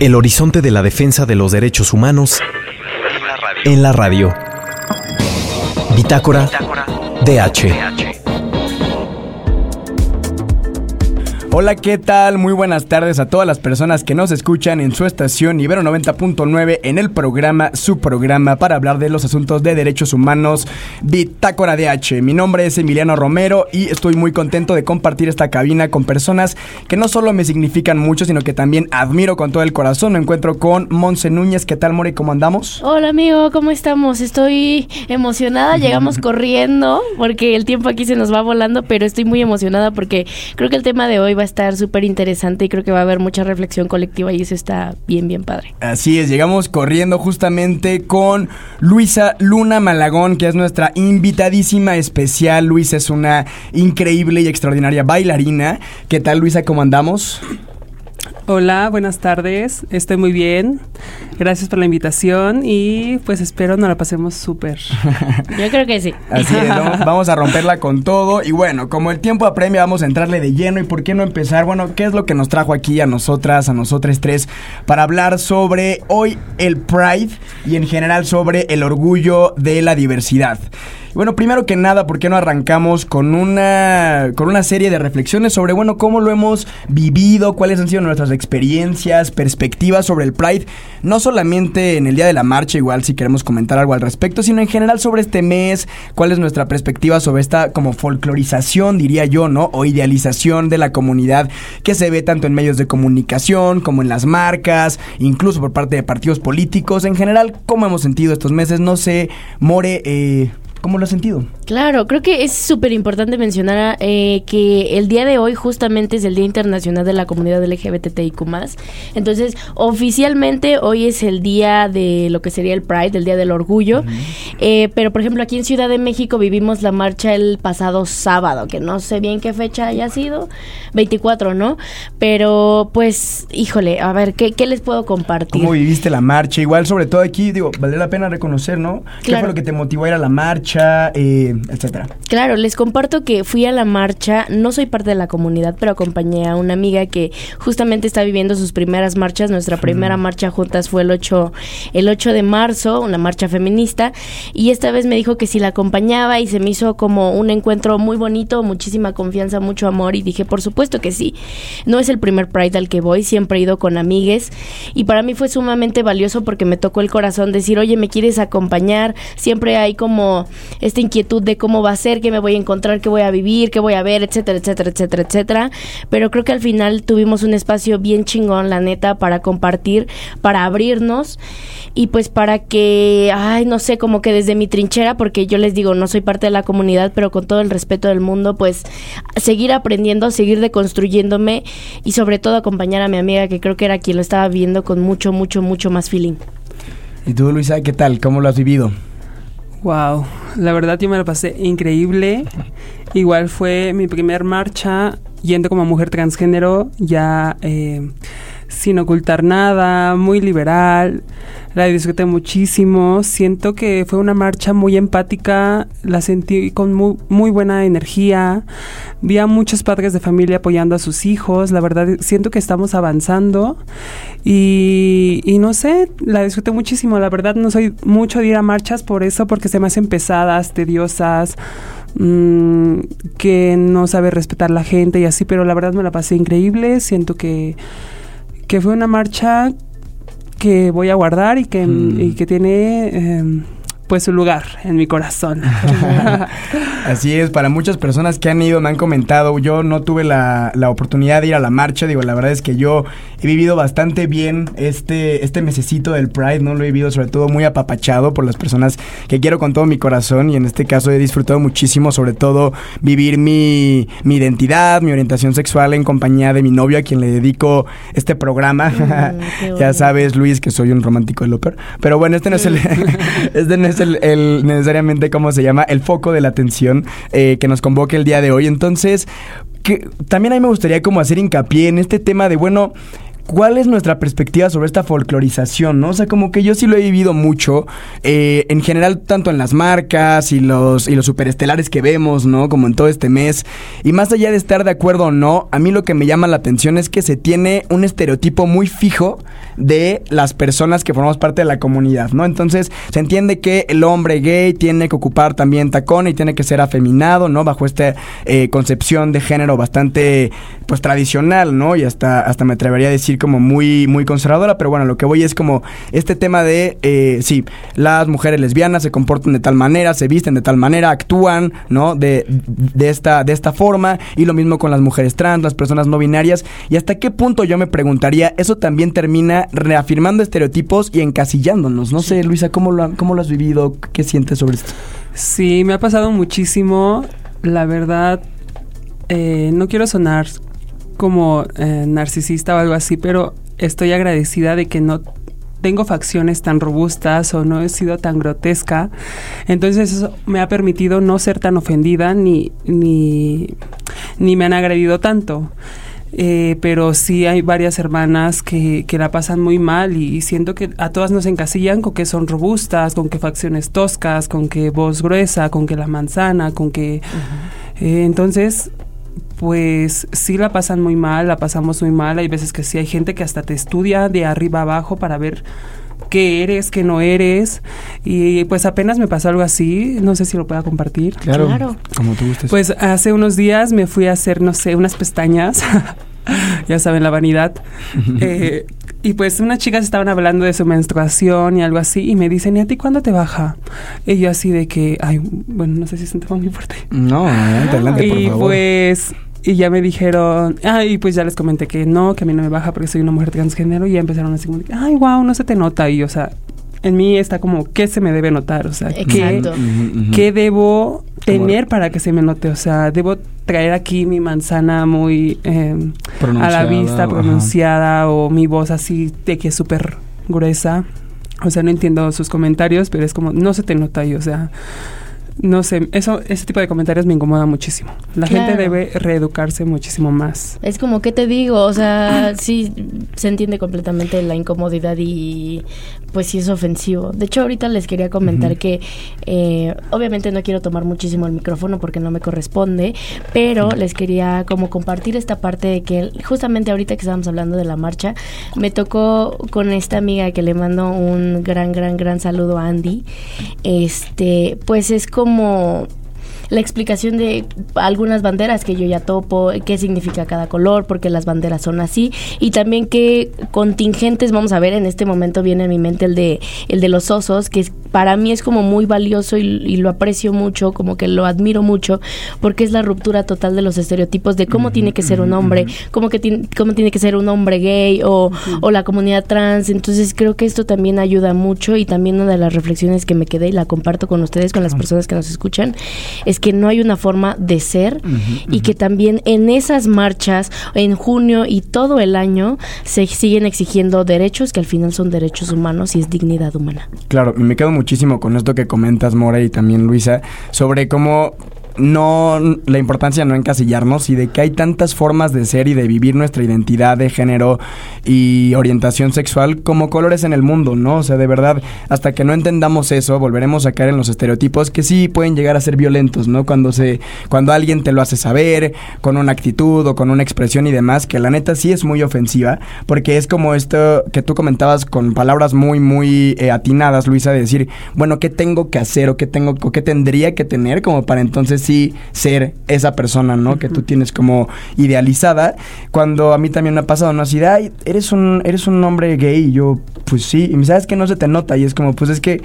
El horizonte de la defensa de los derechos humanos en la radio. Bitácora DH. Hola, ¿qué tal? Muy buenas tardes a todas las personas que nos escuchan en su estación Ibero 90.9 en el programa, su programa para hablar de los asuntos de derechos humanos, Bitácora DH. Mi nombre es Emiliano Romero y estoy muy contento de compartir esta cabina con personas que no solo me significan mucho, sino que también admiro con todo el corazón. Me encuentro con Monse Núñez. ¿Qué tal, More? ¿Cómo andamos? Hola, amigo, ¿cómo estamos? Estoy emocionada. Llegamos corriendo porque el tiempo aquí se nos va volando, pero estoy muy emocionada porque creo que el tema de hoy va a estar súper interesante y creo que va a haber mucha reflexión colectiva y eso está bien, bien padre. Así es, llegamos corriendo justamente con Luisa Luna Malagón, que es nuestra invitadísima especial. Luisa es una increíble y extraordinaria bailarina. ¿Qué tal, Luisa? ¿Cómo andamos? Hola, buenas tardes. Estoy muy bien. Gracias por la invitación y pues espero nos la pasemos súper. Yo creo que sí. Así es, vamos, vamos a romperla con todo. Y bueno, como el tiempo apremia, vamos a entrarle de lleno. ¿Y por qué no empezar? Bueno, ¿qué es lo que nos trajo aquí a nosotras, a nosotros tres, para hablar sobre hoy el Pride y en general sobre el orgullo de la diversidad? Bueno, primero que nada, ¿por qué no arrancamos con una, con una serie de reflexiones sobre, bueno, cómo lo hemos vivido, cuáles han sido nuestras experiencias, perspectivas sobre el Pride? No solamente en el día de la marcha, igual si queremos comentar algo al respecto, sino en general sobre este mes, cuál es nuestra perspectiva sobre esta como folclorización, diría yo, ¿no? O idealización de la comunidad que se ve tanto en medios de comunicación como en las marcas, incluso por parte de partidos políticos. En general, ¿cómo hemos sentido estos meses? No sé, More, eh, ¿Cómo lo has sentido? Claro, creo que es súper importante mencionar eh, que el día de hoy justamente es el Día Internacional de la Comunidad LGBTIQ+. Entonces, oficialmente hoy es el día de lo que sería el Pride, el Día del Orgullo. eh, pero, por ejemplo, aquí en Ciudad de México vivimos la marcha el pasado sábado, que no sé bien qué fecha haya sido, 24, ¿no? Pero, pues, híjole, a ver, ¿qué, qué les puedo compartir? ¿Cómo viviste la marcha? Igual, sobre todo aquí, digo, vale la pena reconocer, ¿no? ¿Qué fue lo que te motivó a ir a la marcha, eh, etcétera? Claro, les comparto que fui a la marcha, no soy parte de la comunidad, pero acompañé a una amiga que justamente está viviendo sus primeras marchas. Nuestra primera marcha juntas fue el 8, el 8 de marzo, una marcha feminista, y esta vez me dijo que si la acompañaba y se me hizo como un encuentro muy bonito, muchísima confianza, mucho amor, y dije, por supuesto que sí. No es el primer Pride al que voy, siempre he ido con amigues, y para mí fue sumamente valioso porque me tocó el corazón decir, oye, ¿me quieres acompañar? Siempre hay como esta inquietud de cómo va a ser, qué me voy a encontrar, qué voy a vivir, qué voy a ver, etcétera, etcétera, etcétera, etcétera. Pero creo que al final tuvimos un espacio bien chingón, la neta, para compartir, para abrirnos y pues para que, ay, no sé, como que desde mi trinchera, porque yo les digo, no soy parte de la comunidad, pero con todo el respeto del mundo, pues seguir aprendiendo, seguir deconstruyéndome y sobre todo acompañar a mi amiga, que creo que era quien lo estaba viendo con mucho, mucho, mucho más feeling. ¿Y tú, Luisa, qué tal? ¿Cómo lo has vivido? Wow, la verdad yo me la pasé increíble. Igual fue mi primer marcha yendo como mujer transgénero, ya eh, sin ocultar nada, muy liberal. La disfruté muchísimo. Siento que fue una marcha muy empática, la sentí con muy, muy buena energía. Vi a muchos padres de familia apoyando a sus hijos. La verdad, siento que estamos avanzando. Y, no sé, la disfruté muchísimo. La verdad, no soy mucho de ir a marchas por eso, porque se me hacen pesadas, tediosas, mm, que no sabe respetar la gente y así. Pero la verdad me la pasé increíble. Siento que, que fue una marcha que voy a guardar y que, Mm. y que tiene eh, pues su lugar en mi corazón. Así es, para muchas personas que han ido me han comentado, yo no tuve la, la oportunidad de ir a la marcha, digo, la verdad es que yo he vivido bastante bien este, este mesecito del Pride, ¿no? Lo he vivido sobre todo muy apapachado por las personas que quiero con todo mi corazón y en este caso he disfrutado muchísimo, sobre todo vivir mi, mi identidad, mi orientación sexual en compañía de mi novio a quien le dedico este programa. Mm, ya sabes, Luis, que soy un romántico del ópera. Pero bueno, este no es el, este no es el, necesariamente, ¿cómo se llama? El foco de la atención eh, que nos convoca el día de hoy. Entonces, que también a mí me gustaría como hacer hincapié en este tema de, bueno, ¿cuál es nuestra perspectiva sobre esta folclorización, no? O sea, como que yo sí lo he vivido mucho, eh, en general, tanto en las marcas y los, y los superestelares que vemos, ¿no? Como en todo este mes. Y más allá de estar de acuerdo o no, a mí lo que me llama la atención es que se tiene un estereotipo muy fijo de las personas que formamos parte de la comunidad, ¿no? Entonces, se entiende que el hombre gay tiene que ocupar también tacón y tiene que ser afeminado, ¿no? Bajo esta eh, concepción de género bastante, pues, tradicional, ¿no? Y hasta, hasta me atrevería a decir como muy, muy conservadora, pero bueno, lo que voy es como este tema de, eh, sí, las mujeres lesbianas se comportan de tal manera, se visten de tal manera, actúan, ¿no? De, de, esta, de esta forma, y lo mismo con las mujeres trans, las personas no binarias, y hasta qué punto yo me preguntaría, eso también termina reafirmando estereotipos y encasillándonos. No sé, Luisa, ¿cómo lo, cómo lo has vivido? ¿Qué sientes sobre esto? Sí, me ha pasado muchísimo. La verdad, eh, no quiero sonar como eh, narcisista o algo así, pero estoy agradecida de que no tengo facciones tan robustas o no he sido tan grotesca. Entonces eso me ha permitido no ser tan ofendida ni, ni, ni me han agredido tanto. Eh, pero sí hay varias hermanas que, que, la pasan muy mal y siento que a todas nos encasillan con que son robustas, con que facciones toscas, con que voz gruesa, con que la manzana, con que... eh, entonces, pues sí la pasan muy mal, la pasamos muy mal. Hay veces que sí hay gente que hasta te estudia de arriba abajo para ver qué eres, qué no eres. Y pues apenas me pasó algo así, no sé si lo pueda compartir. Claro, claro. como tú gustes. Pues hace unos días me fui a hacer, no sé, unas pestañas. ya saben, la vanidad. eh, y pues unas chicas estaban hablando de su menstruación y algo así, y me dicen, ¿y a ti cuándo te baja? Y yo así de que, ay, bueno, no sé si es un tema muy fuerte. No, adelante, adelante, por y pues y ya me dijeron, ah, y pues ya les comenté que no, que a mí no me baja porque soy una mujer transgénero y ya empezaron así como, ay, wow, no se te nota. Y, o sea, en mí está como, ¿qué se me debe notar? O sea, ¿qué, ¿qué, debo tener para que se me note? O sea, debo traer aquí mi manzana muy eh, a la vista, pronunciada, ajá. o mi voz así de que es súper gruesa. O sea, no entiendo sus comentarios, pero es como, no se te nota ahí, o sea no sé, eso, ese tipo de comentarios me incomoda muchísimo. La claro. gente debe reeducarse muchísimo más. Es como, ¿qué te digo? O sea, sí se entiende completamente la incomodidad y pues sí es ofensivo. De hecho, ahorita les quería comentar uh -huh. que eh, obviamente no quiero tomar muchísimo el micrófono porque no me corresponde, pero les quería como compartir esta parte de que justamente ahorita que estábamos hablando de la marcha, me tocó con esta amiga que le mando un gran, gran, gran saludo a Andy. Este, pues es como la explicación de algunas banderas que yo ya topo, qué significa cada color, porque las banderas son así y también qué contingentes vamos a ver en este momento viene a mi mente el de el de los osos, que es, para mí es como muy valioso y, y, lo aprecio mucho, como que lo admiro mucho, porque es la ruptura total de los estereotipos de cómo uh -huh, tiene que ser un hombre, uh -huh. cómo que cómo tiene que ser un hombre gay o, uh -huh. o la comunidad trans, entonces creo que esto también ayuda mucho y también una de las reflexiones que me quedé y la comparto con ustedes, con las personas que nos escuchan, es que no hay una forma de ser uh -huh, y uh -huh. que también en esas marchas, en junio y todo el año, se siguen exigiendo derechos que al final son derechos humanos y es dignidad humana. Claro, me quedo muchísimo con esto que comentas, More, y también Luisa, sobre cómo no la importancia de no encasillarnos y de que hay tantas formas de ser y de vivir nuestra identidad de género y orientación sexual como colores en el mundo, ¿no? O sea, de verdad, hasta que no entendamos eso, volveremos a caer en los estereotipos que sí pueden llegar a ser violentos, ¿no? Cuando se cuando alguien te lo hace saber con una actitud o con una expresión y demás, que la neta sí es muy ofensiva, porque es como esto que tú comentabas con palabras muy muy eh, atinadas, Luisa, de decir, bueno, ¿qué tengo que hacer o qué tengo o qué tendría que tener como para entonces sí ser esa persona, ¿no? Uh -huh. Que tú tienes como idealizada. Cuando a mí también me ha pasado, ¿no? Así de, ay, eres un, eres un hombre gay. Y yo, pues sí. Y me sabes que no se te nota. Y es como, pues es que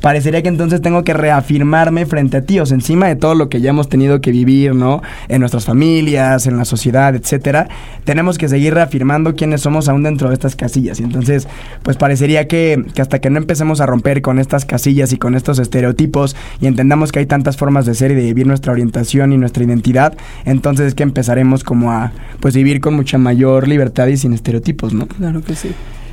parecería que entonces tengo que reafirmarme frente a ti, o sea, encima de todo lo que ya hemos tenido que vivir, ¿no? En nuestras familias, en la sociedad, etcétera, tenemos que seguir reafirmando quiénes somos aún dentro de estas casillas. Y entonces, pues parecería que, que hasta que no empecemos a romper con estas casillas y con estos estereotipos y entendamos que hay tantas formas de ser y de vivir nuestra orientación y nuestra identidad, entonces es que empezaremos como a, pues, vivir con mucha mayor libertad y sin estereotipos, ¿no? Claro que sí.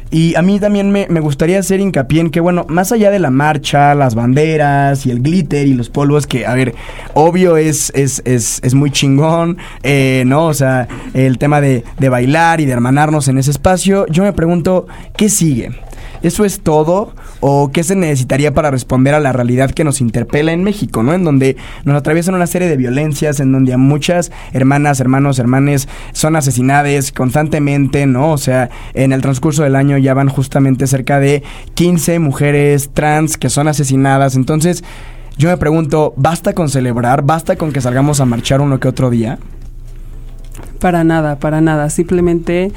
Y a mí también me, me, gustaría hacer hincapié en que, bueno, más allá de la marcha, las banderas y el glitter y los polvos, que, a ver, obvio es, es, es, es muy chingón, eh, ¿no? O sea, el tema de, de bailar y de hermanarnos en ese espacio, yo me pregunto, ¿qué sigue? ¿Eso es todo? ¿O qué se necesitaría para responder a la realidad que nos interpela en México, ¿no? En donde nos atraviesan una serie de violencias, en donde muchas hermanas, hermanos, hermanes son asesinadas constantemente, ¿no? O sea, en el transcurso del año ya van justamente cerca de 15 mujeres trans que son asesinadas. Entonces, yo me pregunto, ¿basta con celebrar? ¿Basta con que salgamos a marchar uno que otro día? Para nada, para nada. Simplemente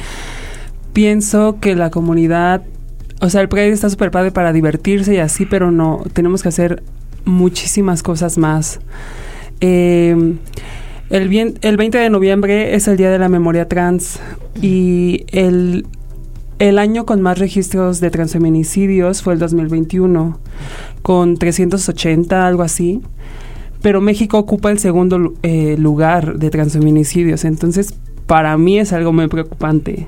pienso que la comunidad o sea, el Pride está súper padre para divertirse y así, pero no, tenemos que hacer muchísimas cosas más. Eh, el, bien, el 20 de noviembre es el Día de la Memoria Trans y el, el año con más registros de transfeminicidios fue el 2021, con 380, algo así. Pero México ocupa el segundo eh, lugar de transfeminicidios. Entonces, para mí es algo muy preocupante.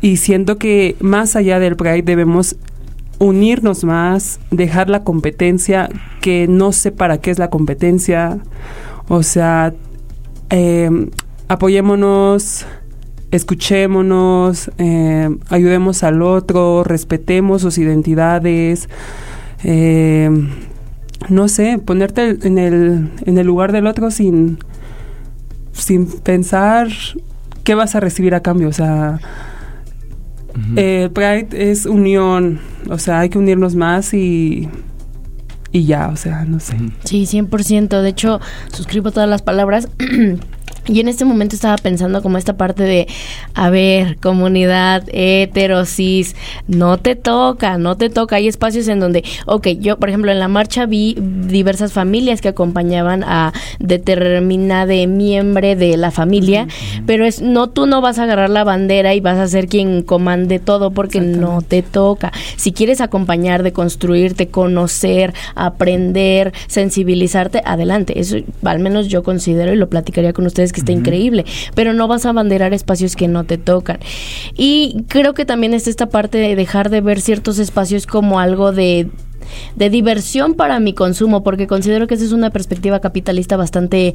Y siento que más allá del Pride debemos unirnos más, dejar la competencia, que no sé para qué es la competencia. O sea, eh, apoyémonos, escuchémonos, eh, ayudemos al otro, respetemos sus identidades. Eh, no sé, ponerte en el, en el lugar del otro sin sin pensar qué vas a recibir a cambio. O sea, eh, Pride es unión. O sea, hay que unirnos más y y ya, o sea, no sé. Sí, 100%. De hecho, suscribo todas las palabras. Y en este momento estaba pensando como esta parte de, a ver, comunidad heterosis, no te toca, no te toca. Hay espacios en donde, ok, yo por ejemplo en la marcha vi diversas familias que acompañaban a determinada miembro de la familia, pero es, no, tú no vas a agarrar la bandera y vas a ser quien comande todo porque no te toca. Si quieres acompañar, de construirte, conocer, aprender, sensibilizarte, adelante. Eso al menos yo considero y lo platicaría con ustedes que está increíble, pero no vas a abanderar espacios que no te tocan. Y creo que también es esta parte de dejar de ver ciertos espacios como algo de de diversión para mi consumo, porque considero que esa es una perspectiva capitalista bastante,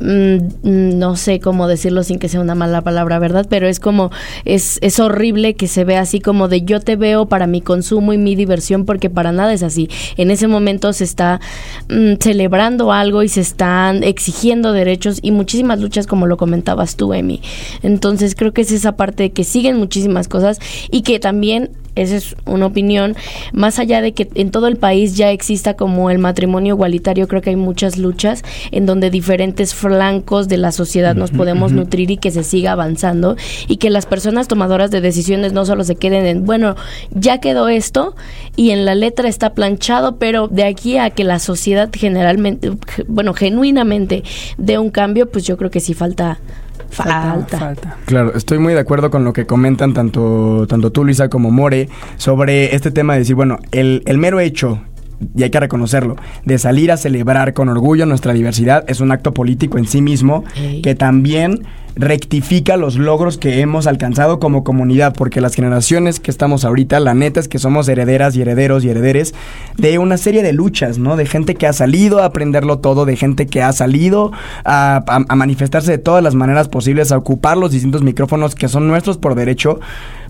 mm, no sé cómo decirlo sin que sea una mala palabra, ¿verdad? Pero es como, es, es horrible que se vea así como de yo te veo para mi consumo y mi diversión, porque para nada es así. En ese momento se está mm, celebrando algo y se están exigiendo derechos y muchísimas luchas, como lo comentabas tú, Emi. Entonces creo que es esa parte de que siguen muchísimas cosas y que también esa es una opinión, más allá de que en todo el país ya exista como el matrimonio igualitario, creo que hay muchas luchas en donde diferentes flancos de la sociedad nos podemos nutrir y que se siga avanzando y que las personas tomadoras de decisiones no solo se queden en, bueno, ya quedó esto y en la letra está planchado, pero de aquí a que la sociedad generalmente, bueno, genuinamente dé un cambio, pues yo creo que sí falta Falta. Claro, estoy muy de acuerdo con lo que comentan tanto, tanto tú, Luisa, como More, sobre este tema de decir, bueno, el, el mero hecho y hay que reconocerlo, de salir a celebrar con orgullo nuestra diversidad es un acto político en sí mismo que también rectifica los logros que hemos alcanzado como comunidad, porque las generaciones que estamos ahorita, la neta es que somos herederas y herederos y herederes de una serie de luchas, ¿no? De gente que ha salido a aprenderlo todo, de gente que ha salido a, a manifestarse de todas las maneras posibles, a ocupar los distintos micrófonos que son nuestros por derecho,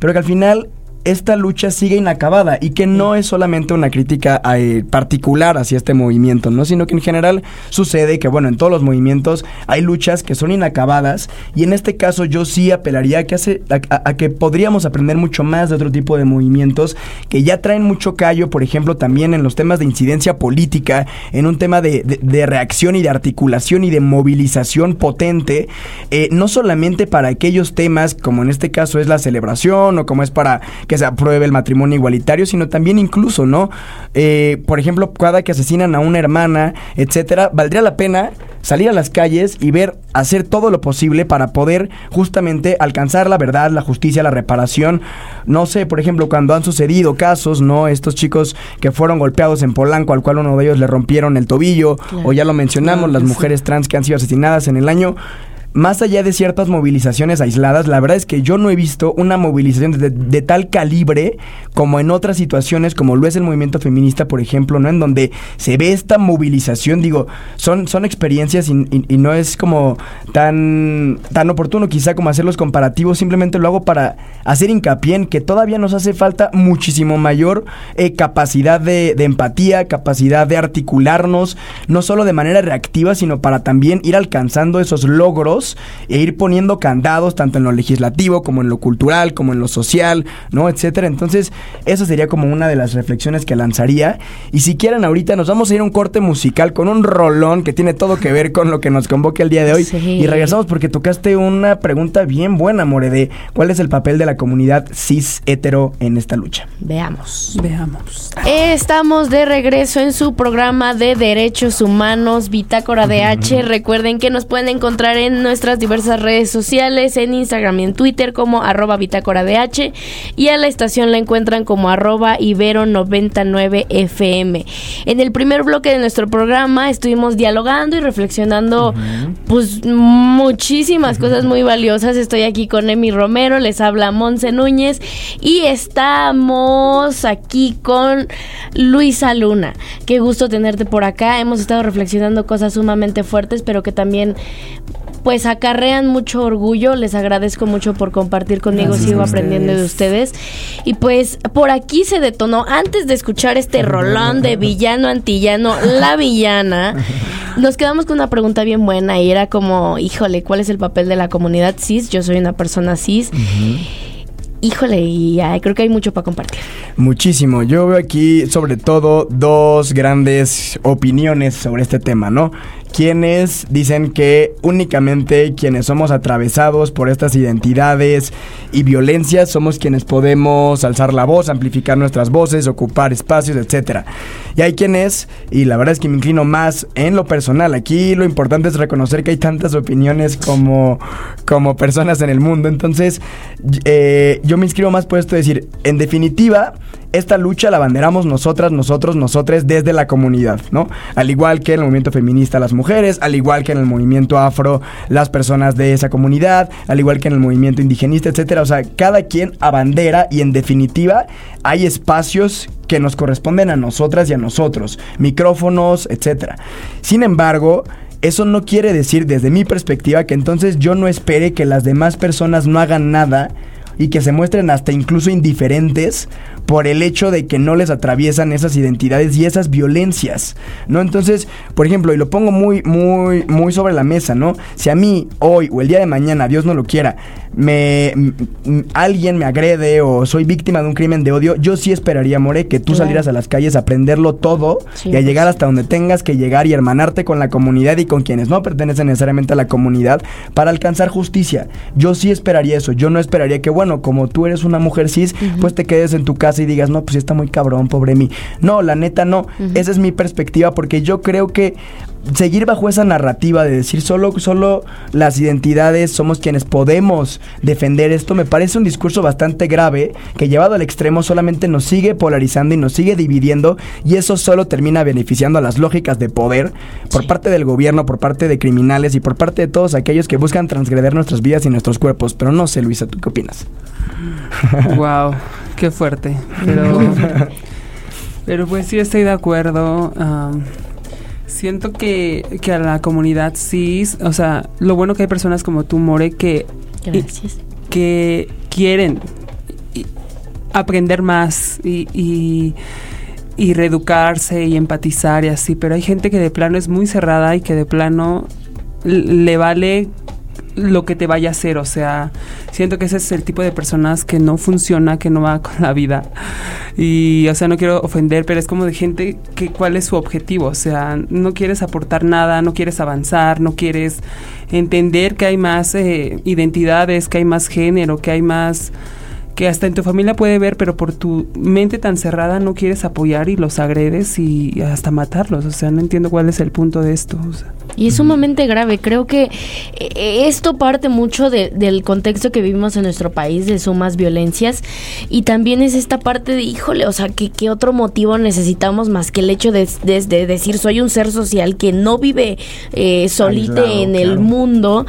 pero que al final esta lucha sigue inacabada y que no es solamente una crítica eh, particular hacia este movimiento, ¿no? Sino que en general sucede que, bueno, en todos los movimientos hay luchas que son inacabadas y en este caso yo sí apelaría a que, hace, a, que podríamos aprender mucho más de otro tipo de movimientos que ya traen mucho callo, por ejemplo, también en los temas de incidencia política, en un tema de, reacción y de articulación y de movilización potente, eh, no solamente para aquellos temas como en este caso es la celebración o como es para que se apruebe el matrimonio igualitario, sino también incluso, ¿no? Eh, por ejemplo, cada que asesinan a una hermana, etcétera, valdría la pena salir a las calles y ver, hacer todo lo posible para poder justamente alcanzar la verdad, la justicia, la reparación. No sé, por ejemplo, cuando han sucedido casos, ¿no? Estos chicos que fueron golpeados en Polanco, al cual uno de ellos le rompieron el tobillo, o ya lo mencionamos, las mujeres trans que han sido asesinadas en el año más allá de ciertas movilizaciones aisladas, la verdad es que yo no he visto una movilización de, de tal calibre como en otras situaciones, como lo es el movimiento feminista, por ejemplo, ¿no? En donde se ve esta movilización, digo, son, son experiencias y, no es como tan, tan oportuno quizá como hacer los comparativos, simplemente lo hago para hacer hincapié en que todavía nos hace falta muchísimo mayor eh, capacidad de, de empatía, capacidad de articularnos, no solo de manera reactiva, sino para también ir alcanzando esos logros e ir poniendo candados tanto en lo legislativo como en lo cultural, como en lo social, ¿no? Etcétera. Entonces, eso sería como una de las reflexiones que lanzaría. Y si quieren, ahorita nos vamos a ir a un corte musical con un rolón que tiene todo que ver con lo que nos convoca el día de hoy. Sí. Y regresamos porque tocaste una pregunta bien buena, More, de cuál es el papel de la comunidad cis hetero en esta lucha. Veamos. Veamos. Estamos de regreso en su programa de Derechos Humanos, Bitácora de H. Recuerden que nos pueden encontrar en nuestras diversas redes sociales, en Instagram y en Twitter como arroba Bitácora de H. Y a la estación la encuentran como arroba Ibero99FM. En el primer bloque de nuestro programa estuvimos dialogando y reflexionando pues muchísimas cosas muy valiosas. Estoy aquí con Emi Romero, les habla Monse Núñez y estamos aquí con Luisa Luna. Qué gusto tenerte por acá. Hemos estado reflexionando cosas sumamente fuertes, pero que también pues acarrean mucho orgullo. Les agradezco mucho por compartir conmigo. Gracias Sigo aprendiendo de ustedes. Y pues por aquí se detonó, antes de escuchar este rolón de villano antillano, la villana, nos quedamos con una pregunta bien buena y era como, híjole, ¿cuál es el papel de la comunidad cis? Yo soy una persona cis. Híjole, y ay, creo que hay mucho para compartir. Muchísimo. Yo veo aquí sobre todo dos grandes opiniones sobre este tema, ¿no? Quienes dicen que únicamente quienes somos atravesados por estas identidades y violencias somos quienes podemos alzar la voz, amplificar nuestras voces, ocupar espacios, etcétera. Y hay quienes, y la verdad es que me inclino más en lo personal. Aquí lo importante es reconocer que hay tantas opiniones como, como personas en el mundo. Entonces, eh, yo me inscribo más por esto de decir, en definitiva, esta lucha la banderamos nosotras, nosotros, nosotres desde la comunidad, ¿no? Al igual que en el movimiento feminista las mujeres, al igual que en el movimiento afro las personas de esa comunidad, al igual que en el movimiento indigenista, etcétera. O sea, cada quien abandera y en definitiva hay espacios que nos corresponden a nosotras y a nosotros, micrófonos, etcétera. Sin embargo, eso no quiere decir desde mi perspectiva que entonces yo no espere que las demás personas no hagan nada y que se muestren hasta incluso indiferentes por el hecho de que no les atraviesan esas identidades y esas violencias, ¿no? Entonces, por ejemplo, y lo pongo muy, muy, muy sobre la mesa, ¿no? Si a mí hoy o el día de mañana, Dios no lo quiera, me m- m- alguien me agrede o soy víctima de un crimen de odio, yo sí esperaría, More, que tú Claro. salieras a las calles a aprenderlo todo Sí, y a llegar hasta donde tengas que llegar y hermanarte con la comunidad y con quienes no pertenecen necesariamente a la comunidad para alcanzar justicia. Yo sí esperaría eso. Yo no esperaría que, bueno, como tú eres una mujer cis, pues te quedes en tu casa y digas, no, pues está muy cabrón, pobre mí. No, la neta no. Esa es mi perspectiva porque yo creo que seguir bajo esa narrativa de decir solo, solo las identidades somos quienes podemos defender esto, me parece un discurso bastante grave que llevado al extremo solamente nos sigue polarizando y nos sigue dividiendo y eso solo termina beneficiando a las lógicas de poder por parte del gobierno, por parte de criminales y por parte de todos aquellos que buscan transgreder nuestras vidas y nuestros cuerpos. Pero no sé, Luisa, ¿tú qué opinas? wow, qué fuerte. Pero, pero pues sí estoy de acuerdo. Siento que, que a la comunidad cis, o sea, lo bueno que hay personas como tú, More, que, Gracias. que quieren y- aprender más y, y, y reeducarse y empatizar y así, pero hay gente que de plano es muy cerrada y que de plano le vale lo que te vaya a hacer, o sea, siento que ese es el tipo de personas que no funciona, que no va con la vida. Y, o sea, no quiero ofender, pero es como de gente que cuál es su objetivo, o sea, no quieres aportar nada, no quieres avanzar, no quieres entender que hay más eh, identidades, que hay más género, que hay más que hasta en tu familia puede ver, pero por tu mente tan cerrada no quieres apoyar y los agredes y hasta matarlos. O sea, no entiendo cuál es el punto de esto. Y es sumamente grave. Creo que eh, esto parte mucho del contexto que vivimos en nuestro país, de sumas violencias. Y también es esta parte de, híjole, o sea, ¿qué, qué otro motivo necesitamos más que el hecho de, decir soy un ser social que no vive eh, solito en el mundo?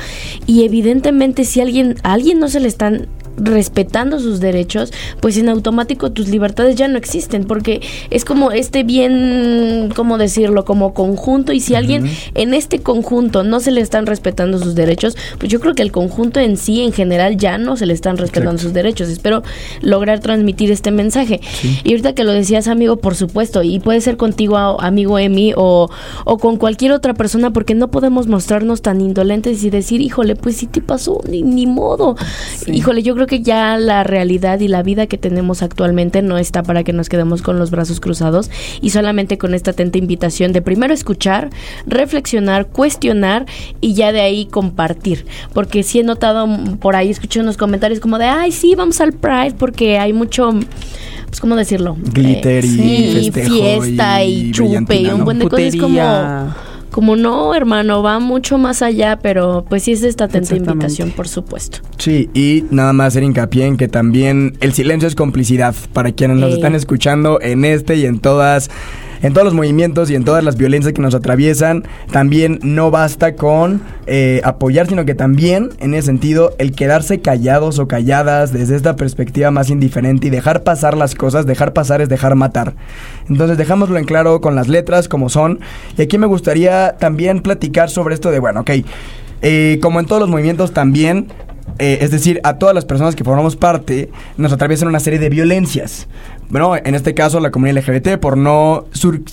Y evidentemente si alguien, a alguien no se le están respetando sus derechos, pues en automático tus libertades ya no existen, porque es como este bien, ¿cómo decirlo? Como conjunto, y si alguien en este conjunto no se le están respetando sus derechos, pues yo creo que el conjunto en sí, en general, ya no se le están respetando sus derechos. Espero lograr transmitir este mensaje. Y ahorita que lo decías, amigo, por supuesto, y puede ser contigo, amigo Emi, o, o con cualquier otra persona, porque no podemos mostrarnos tan indolentes y decir, híjole, pues si te pasó, ni, ni modo. Híjole, yo creo que ya la realidad y la vida que tenemos actualmente no está para que nos quedemos con los brazos cruzados y solamente con esta atenta invitación de primero escuchar, reflexionar, cuestionar y ya de ahí compartir. Porque sí he notado por ahí, escuché unos comentarios como de, ay, sí, vamos al Pride porque hay mucho pues, ¿cómo decirlo? Glitter y, fiesta y, chupe y un buen de cosas como como no, hermano, va mucho más allá, pero pues sí es esta atenta invitación, por supuesto. Sí, y nada más hacer hincapié en que también el silencio es complicidad. Para quienes nos están escuchando en este y en todas en todos los movimientos y en todas las violencias que nos atraviesan, también no basta con eh, apoyar, sino que también, en ese sentido, el quedarse callados o calladas desde esta perspectiva más indiferente y dejar pasar las cosas, dejar pasar es dejar matar. Entonces, dejámoslo en claro con las letras como son. Y aquí me gustaría también platicar sobre esto de, bueno, ok, eh, como en todos los movimientos también eh, es decir, a todas las personas que formamos parte, nos atraviesan una serie de violencias bueno, en este caso la comunidad LGBT, por no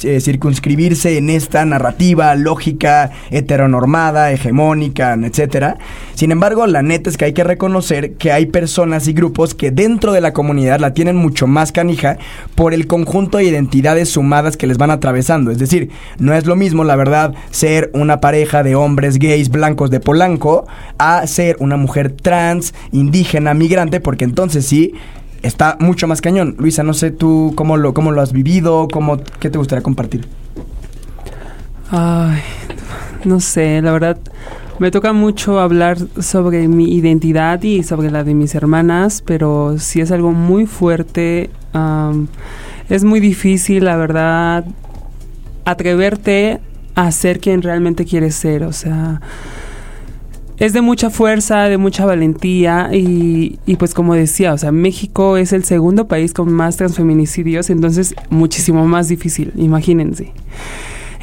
eh, circunscribirse en esta narrativa lógica, heteronormada, hegemónica, etcétera. Sin embargo, la neta es que hay que reconocer que hay personas y grupos que dentro de la comunidad la tienen mucho más canija por el conjunto de identidades sumadas que les van atravesando. Es decir, no es lo mismo, la verdad, ser una pareja de hombres gays blancos de Polanco a ser una mujer trans, indígena, migrante, porque entonces sí está mucho más cañón. Luisa, no sé tú cómo lo, cómo lo has vivido, cómo, qué te gustaría compartir. Ay, no sé, la verdad me toca mucho hablar sobre mi identidad y sobre la de mis hermanas, pero sí es algo muy fuerte. es muy difícil, la verdad, atreverte a ser quien realmente quieres ser. O sea, es de mucha fuerza, de mucha valentía y, y, pues como decía, o sea, México es el segundo país con más transfeminicidios, entonces muchísimo más difícil, imagínense.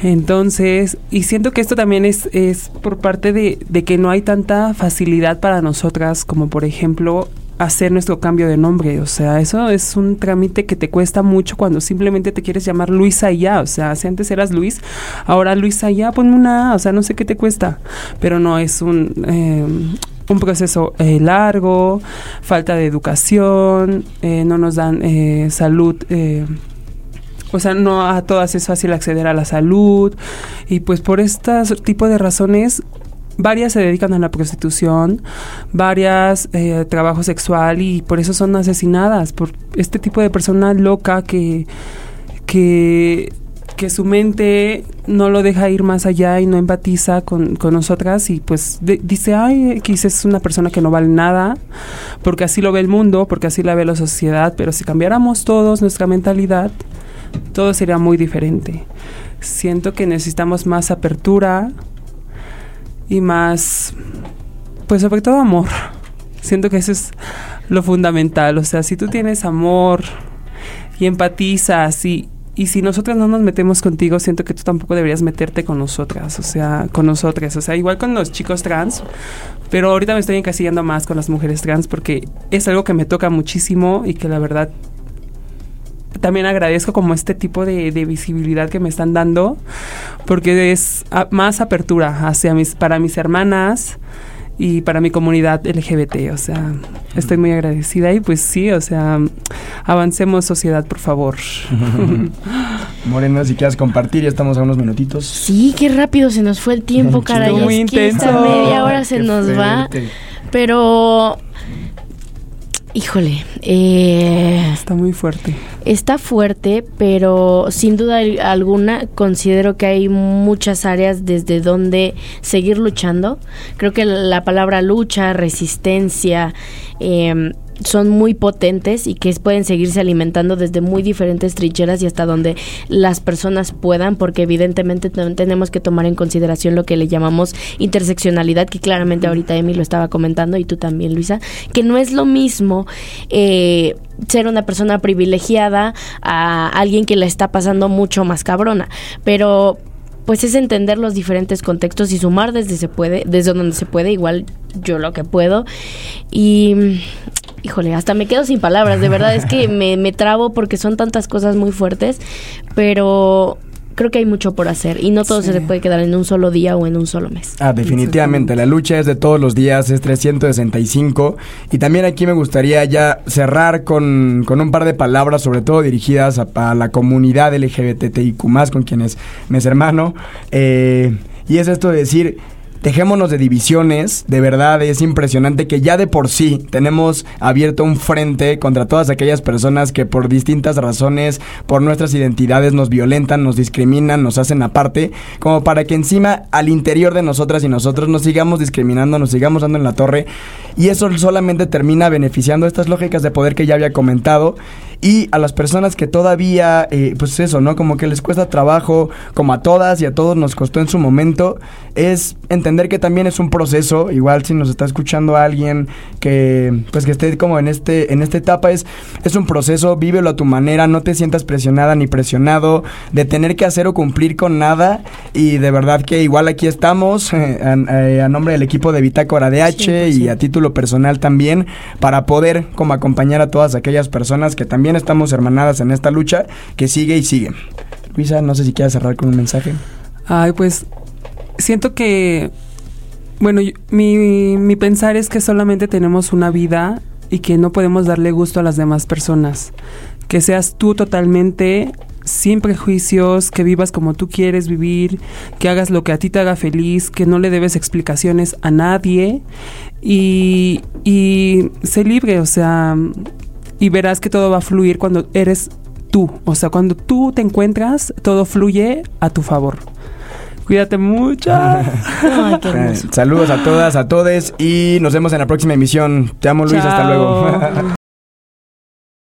Entonces, y siento que esto también es, es por parte de, de que no hay tanta facilidad para nosotras como por ejemplo hacer nuestro cambio de nombre. O sea, eso es un trámite que te cuesta mucho cuando simplemente te quieres llamar Luisa y ya. O sea, si antes eras Luis, ahora Luisa y ya, ponme una. O sea, no sé qué te cuesta. Pero no es un... Eh, un proceso eh, largo, falta de educación, eh, no nos dan salud o sea, no a todas es fácil acceder a la salud y pues por este tipo de razones varias se dedican a la prostitución, varias eh, trabajo sexual y por eso son asesinadas por este tipo de persona loca que que que su mente no lo deja ir más allá y no empatiza con, nosotras y pues dice, ay, quizás es una persona que no vale nada, porque así lo ve el mundo, porque así la ve la sociedad, pero si cambiáramos todos nuestra mentalidad, todo sería muy diferente. Siento que necesitamos más apertura, y más, pues sobre todo amor. Siento que eso es lo fundamental. O sea, si tú tienes amor y empatizas y, y si nosotras no nos metemos contigo, siento que tú tampoco deberías meterte con nosotras, o sea, con nosotras, o sea, igual con los chicos trans, pero ahorita me estoy encasillando más con las mujeres trans porque es algo que me toca muchísimo y que la verdad también agradezco como este tipo de, visibilidad que me están dando, porque es más apertura hacia mis, para mis hermanas y para mi comunidad LGBT, o sea, estoy muy agradecida y pues sí, o sea, avancemos sociedad, por favor. Morena, si quieres compartir, ya estamos a unos minutitos. Sí, qué rápido se nos fue el tiempo, caray. Muy intenso. media hora se nos va. Pero Híjole, eh, Está muy fuerte. está fuerte, pero sin duda al- alguna considero que hay muchas áreas desde donde seguir luchando. Creo que la palabra lucha, resistencia, eh, son muy potentes y que pueden seguirse alimentando desde muy diferentes trincheras y hasta donde las personas puedan, porque evidentemente ten- tenemos que tomar en consideración lo que le llamamos interseccionalidad, que claramente ahorita Emi lo estaba comentando y tú también, Luisa, que no es lo mismo eh, ser una persona privilegiada a alguien que la está pasando mucho más cabrona, pero pues es entender los diferentes contextos y sumar desde se puede, desde donde se puede, igual yo lo que puedo. Y híjole, hasta me quedo sin palabras, de verdad es que me, me trabo porque son tantas cosas muy fuertes, pero creo que hay mucho por hacer y no todo Sí. se puede quedar en un solo día o en un solo mes. Ah, definitivamente, la lucha es de todos los días, es 365. Y también aquí me gustaría ya cerrar con, con un par de palabras, sobre todo dirigidas a, a la comunidad LGBTIQ, con quienes me es hermano. Eh, y es esto de decir. Dejémonos de divisiones, de verdad es impresionante que ya de por sí tenemos abierto un frente contra todas aquellas personas que por distintas razones, por nuestras identidades nos violentan, nos discriminan, nos hacen aparte, como para que encima al interior de nosotras y nosotros nos sigamos discriminando, nos sigamos dando en la torre y eso solamente termina beneficiando estas lógicas de poder que ya había comentado y a las personas que todavía, eh, pues eso, ¿no? Como que les cuesta trabajo, como a todas y a todos nos costó en su momento, es entender que también es un proceso, igual si nos está escuchando alguien que, pues que esté como en este, en esta etapa, es, es un proceso, vívelo a tu manera, no te sientas presionada ni presionado de tener que hacer o cumplir con nada. Y de verdad que igual aquí estamos, eh, a, a nombre del equipo de Bitácora de H y a título personal también, para poder como acompañar a todas aquellas personas que también estamos hermanadas en esta lucha, que sigue y sigue. Luisa, no sé si quieres cerrar con un mensaje. Ay, pues siento que, bueno, mi, mi pensar es que solamente tenemos una vida y que no podemos darle gusto a las demás personas. Que seas tú totalmente sin prejuicios, que vivas como tú quieres vivir, que hagas lo que a ti te haga feliz, que no le debes explicaciones a nadie y, y sé libre, o sea, y verás que todo va a fluir cuando eres tú, o sea, cuando tú te encuentras, todo fluye a tu favor. Cuídate mucho. Ay, qué Eh, saludos a todas, a todes y nos vemos en la próxima emisión. Te amo Luis, hasta luego.